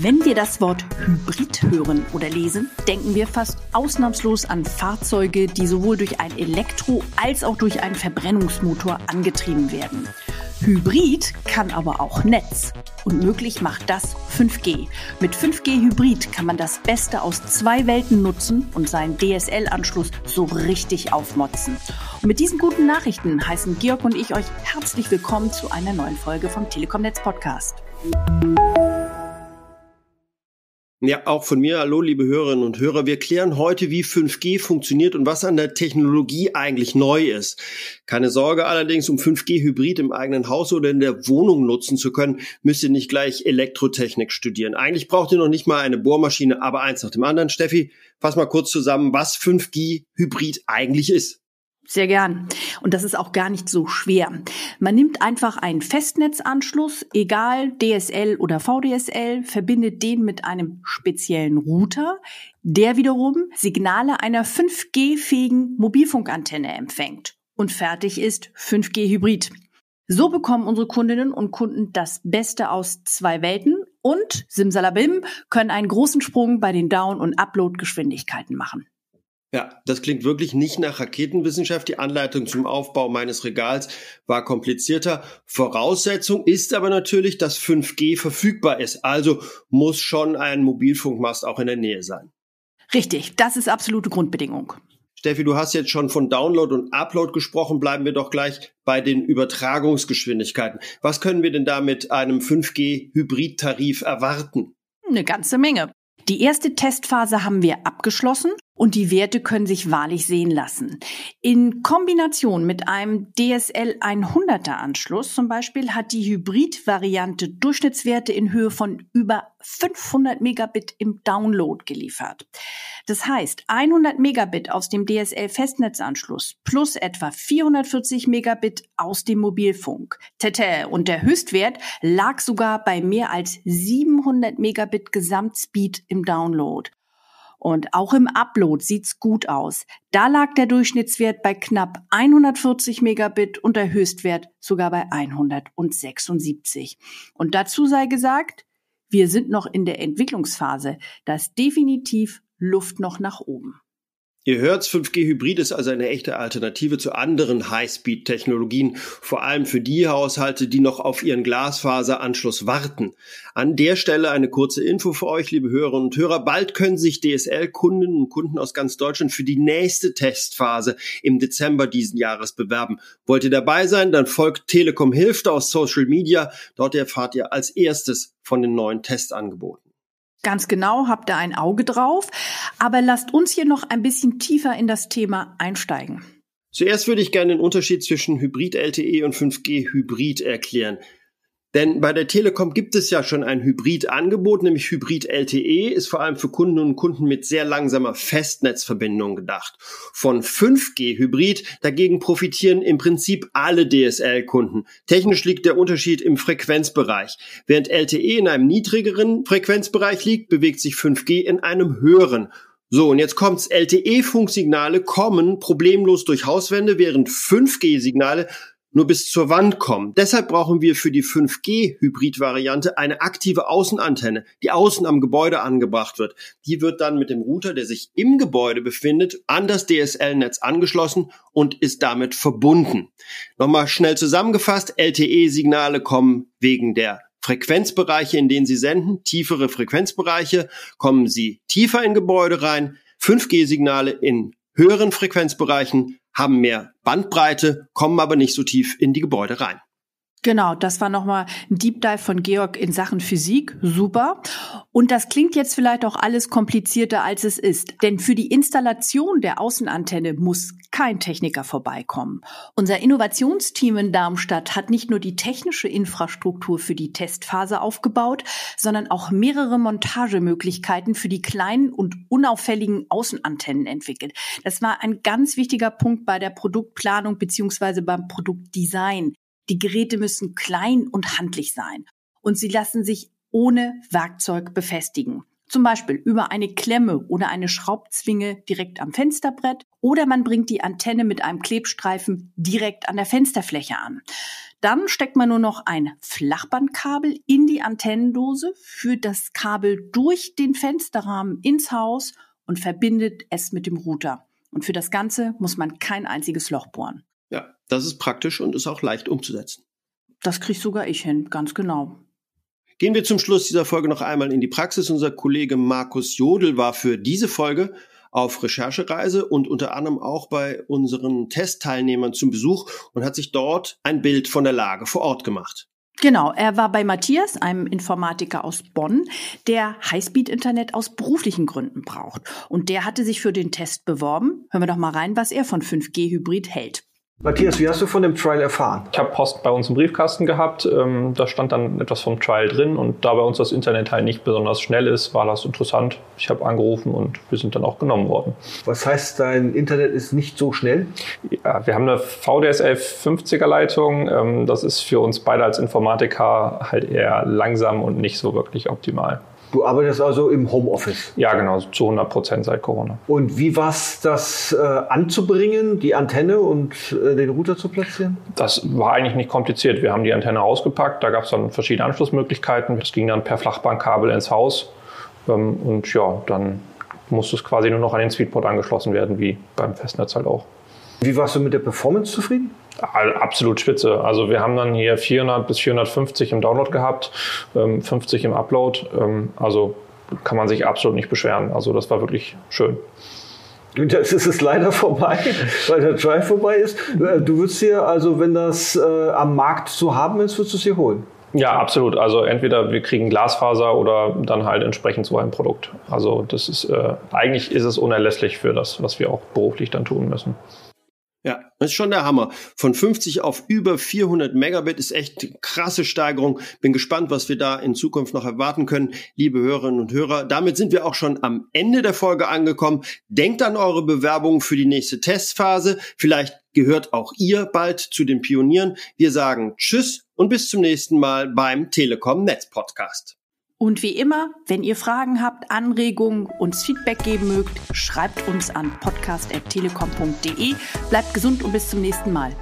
Wenn wir das Wort Hybrid hören oder lesen, denken wir fast ausnahmslos an Fahrzeuge, die sowohl durch ein Elektro- als auch durch einen Verbrennungsmotor angetrieben werden. Hybrid kann aber auch Netz. Und möglich macht das 5G. Mit 5G Hybrid kann man das Beste aus zwei Welten nutzen und seinen DSL-Anschluss so richtig aufmotzen. Und mit diesen guten Nachrichten heißen Georg und ich euch herzlich willkommen zu einer neuen Folge vom Telekom Netz Podcast. Ja, auch von mir, hallo liebe Hörerinnen und Hörer. Wir klären heute, wie 5G funktioniert und was an der Technologie eigentlich neu ist. Keine Sorge allerdings, um 5G-Hybrid im eigenen Haus oder in der Wohnung nutzen zu können, müsst ihr nicht gleich Elektrotechnik studieren. Eigentlich braucht ihr noch nicht mal eine Bohrmaschine, aber eins nach dem anderen. Steffi, fass mal kurz zusammen, was 5G-Hybrid eigentlich ist. Sehr gern. Und das ist auch gar nicht so schwer. Man nimmt einfach einen Festnetzanschluss, egal DSL oder VDSL, verbindet den mit einem speziellen Router, der wiederum Signale einer 5G-fähigen Mobilfunkantenne empfängt. Und fertig ist 5G Hybrid. So bekommen unsere Kundinnen und Kunden das Beste aus zwei Welten und, simsalabim, können einen großen Sprung bei den Down- und Upload-Geschwindigkeiten machen. Ja, das klingt wirklich nicht nach Raketenwissenschaft. Die Anleitung zum Aufbau meines Regals war komplizierter. Voraussetzung ist aber natürlich, dass 5G verfügbar ist. Also muss schon ein Mobilfunkmast auch in der Nähe sein. Richtig, das ist absolute Grundbedingung. Steffi, du hast jetzt schon von Download und Upload gesprochen. Bleiben wir doch gleich bei den Übertragungsgeschwindigkeiten. Was können wir denn da mit einem 5G-Hybridtarif erwarten? Eine ganze Menge. Die erste Testphase haben wir abgeschlossen und die Werte können sich wahrlich sehen lassen. In Kombination mit einem DSL 100er Anschluss zum Beispiel hat die Hybrid-Variante Durchschnittswerte in Höhe von über 500 Megabit im Download geliefert. Das heißt, 100 Megabit aus dem DSL-Festnetzanschluss plus etwa 440 Megabit aus dem Mobilfunk. Tete. Und der Höchstwert lag sogar bei mehr als 700 Megabit Gesamtspeed im Download. Und auch im Upload sieht's gut aus. Da lag der Durchschnittswert bei knapp 140 Megabit und der Höchstwert sogar bei 176. Und dazu sei gesagt, wir sind noch in der Entwicklungsphase. Da ist definitiv Luft noch nach oben. Ihr hört, 5G Hybrid ist also eine echte Alternative zu anderen High-Speed-Technologien, vor allem für die Haushalte, die noch auf ihren Glasfaseranschluss warten. An der Stelle eine kurze Info für euch, liebe Hörerinnen und Hörer. Bald können sich DSL-Kundinnen und Kunden aus ganz Deutschland für die nächste Testphase im Dezember diesen Jahres bewerben. Wollt ihr dabei sein? Dann folgt Telekom Hilft aus Social Media. Dort erfahrt ihr als erstes von den neuen Testangeboten. Ganz genau, habt ihr ein Auge drauf. Aber lasst uns hier noch ein bisschen tiefer in das Thema einsteigen. Zuerst würde ich gerne den Unterschied zwischen Hybrid-LTE und 5G-Hybrid erklären. Denn bei der Telekom gibt es ja schon ein Hybrid-Angebot, nämlich Hybrid-LTE ist vor allem für Kunden und Kunden mit sehr langsamer Festnetzverbindung gedacht. Von 5G-Hybrid dagegen profitieren im Prinzip alle DSL-Kunden. Technisch liegt der Unterschied im Frequenzbereich. Während LTE in einem niedrigeren Frequenzbereich liegt, bewegt sich 5G in einem höheren. So, und jetzt kommt's. LTE-Funksignale kommen problemlos durch Hauswände, während 5G-Signale nur bis zur Wand kommen. Deshalb brauchen wir für die 5G-Hybrid-Variante eine aktive Außenantenne, die außen am Gebäude angebracht wird. Die wird dann mit dem Router, der sich im Gebäude befindet, an das DSL-Netz angeschlossen und ist damit verbunden. Nochmal schnell zusammengefasst, LTE-Signale kommen wegen der Frequenzbereiche, in denen sie senden, tiefere Frequenzbereiche, kommen sie tiefer in Gebäude rein, 5G-Signale in höheren Frequenzbereichen haben mehr Bandbreite, kommen aber nicht so tief in die Gebäude rein. Genau, das war nochmal ein Deep Dive von Georg in Sachen Physik. Super. Und das klingt jetzt vielleicht auch alles komplizierter, als es ist. Denn für die Installation der Außenantenne muss kein Techniker vorbeikommen. Unser Innovationsteam in Darmstadt hat nicht nur die technische Infrastruktur für die Testphase aufgebaut, sondern auch mehrere Montagemöglichkeiten für die kleinen und unauffälligen Außenantennen entwickelt. Das war ein ganz wichtiger Punkt bei der Produktplanung beziehungsweise beim Produktdesign. Die Geräte müssen klein und handlich sein und sie lassen sich ohne Werkzeug befestigen. Zum Beispiel über eine Klemme oder eine Schraubzwinge direkt am Fensterbrett oder man bringt die Antenne mit einem Klebstreifen direkt an der Fensterfläche an. Dann steckt man nur noch ein Flachbandkabel in die Antennendose, führt das Kabel durch den Fensterrahmen ins Haus und verbindet es mit dem Router. Und für das Ganze muss man kein einziges Loch bohren. Ja, das ist praktisch und ist auch leicht umzusetzen. Das kriege sogar ich hin, ganz genau. Gehen wir zum Schluss dieser Folge noch einmal in die Praxis. Unser Kollege Markus Jodel war für diese Folge auf Recherchereise und unter anderem auch bei unseren Testteilnehmern zum Besuch und hat sich dort ein Bild von der Lage vor Ort gemacht. Genau, er war bei Matthias, einem Informatiker aus Bonn, der Highspeed-Internet aus beruflichen Gründen braucht. Und der hatte sich für den Test beworben. Hören wir doch mal rein, was er von 5G-Hybrid hält. Matthias, wie hast du von dem Trial erfahren? Ich habe Post bei uns im Briefkasten gehabt. Ähm, da stand dann etwas vom Trial drin und da bei uns das Internet halt nicht besonders schnell ist, war das interessant. Ich habe angerufen und wir sind dann auch genommen worden. Was heißt, dein Internet ist nicht so schnell? Ja, wir haben eine VDSL 50er Leitung. Ähm, das ist für uns beide als Informatiker halt eher langsam und nicht so wirklich optimal. Du arbeitest also im Homeoffice? Ja, genau, zu 100 Prozent seit Corona. Und wie war es, das äh, anzubringen, die Antenne und äh, den Router zu platzieren? Das war eigentlich nicht kompliziert. Wir haben die Antenne ausgepackt, da gab es dann verschiedene Anschlussmöglichkeiten. Das ging dann per Flachbandkabel ins Haus. Ähm, und ja, dann musste es quasi nur noch an den Speedport angeschlossen werden, wie beim Festnetz halt auch. Wie warst du mit der Performance zufrieden? Absolut spitze. Also wir haben dann hier 400 bis 450 im Download gehabt, 50 ähm, im Upload. Ähm, also kann man sich absolut nicht beschweren. Also das war wirklich schön. Jetzt ist es leider vorbei, weil der Drive vorbei ist. Äh, du würdest hier, also wenn das äh, am Markt zu haben ist, würdest du es hier holen? Ja, absolut. Also entweder wir kriegen Glasfaser oder dann halt entsprechend so ein Produkt. Also das ist äh, eigentlich ist es unerlässlich für das, was wir auch beruflich dann tun müssen. Ja, das ist schon der Hammer. Von 50 auf über 400 Megabit ist echt eine krasse Steigerung. Bin gespannt, was wir da in Zukunft noch erwarten können, liebe Hörerinnen und Hörer. Damit sind wir auch schon am Ende der Folge angekommen. Denkt an eure Bewerbungen für die nächste Testphase. Vielleicht gehört auch ihr bald zu den Pionieren. Wir sagen Tschüss und bis zum nächsten Mal beim Telekom Netz Podcast. Und wie immer, wenn ihr Fragen habt, Anregungen, uns Feedback geben mögt, schreibt uns an podcast.telekom.de. Bleibt gesund und bis zum nächsten Mal.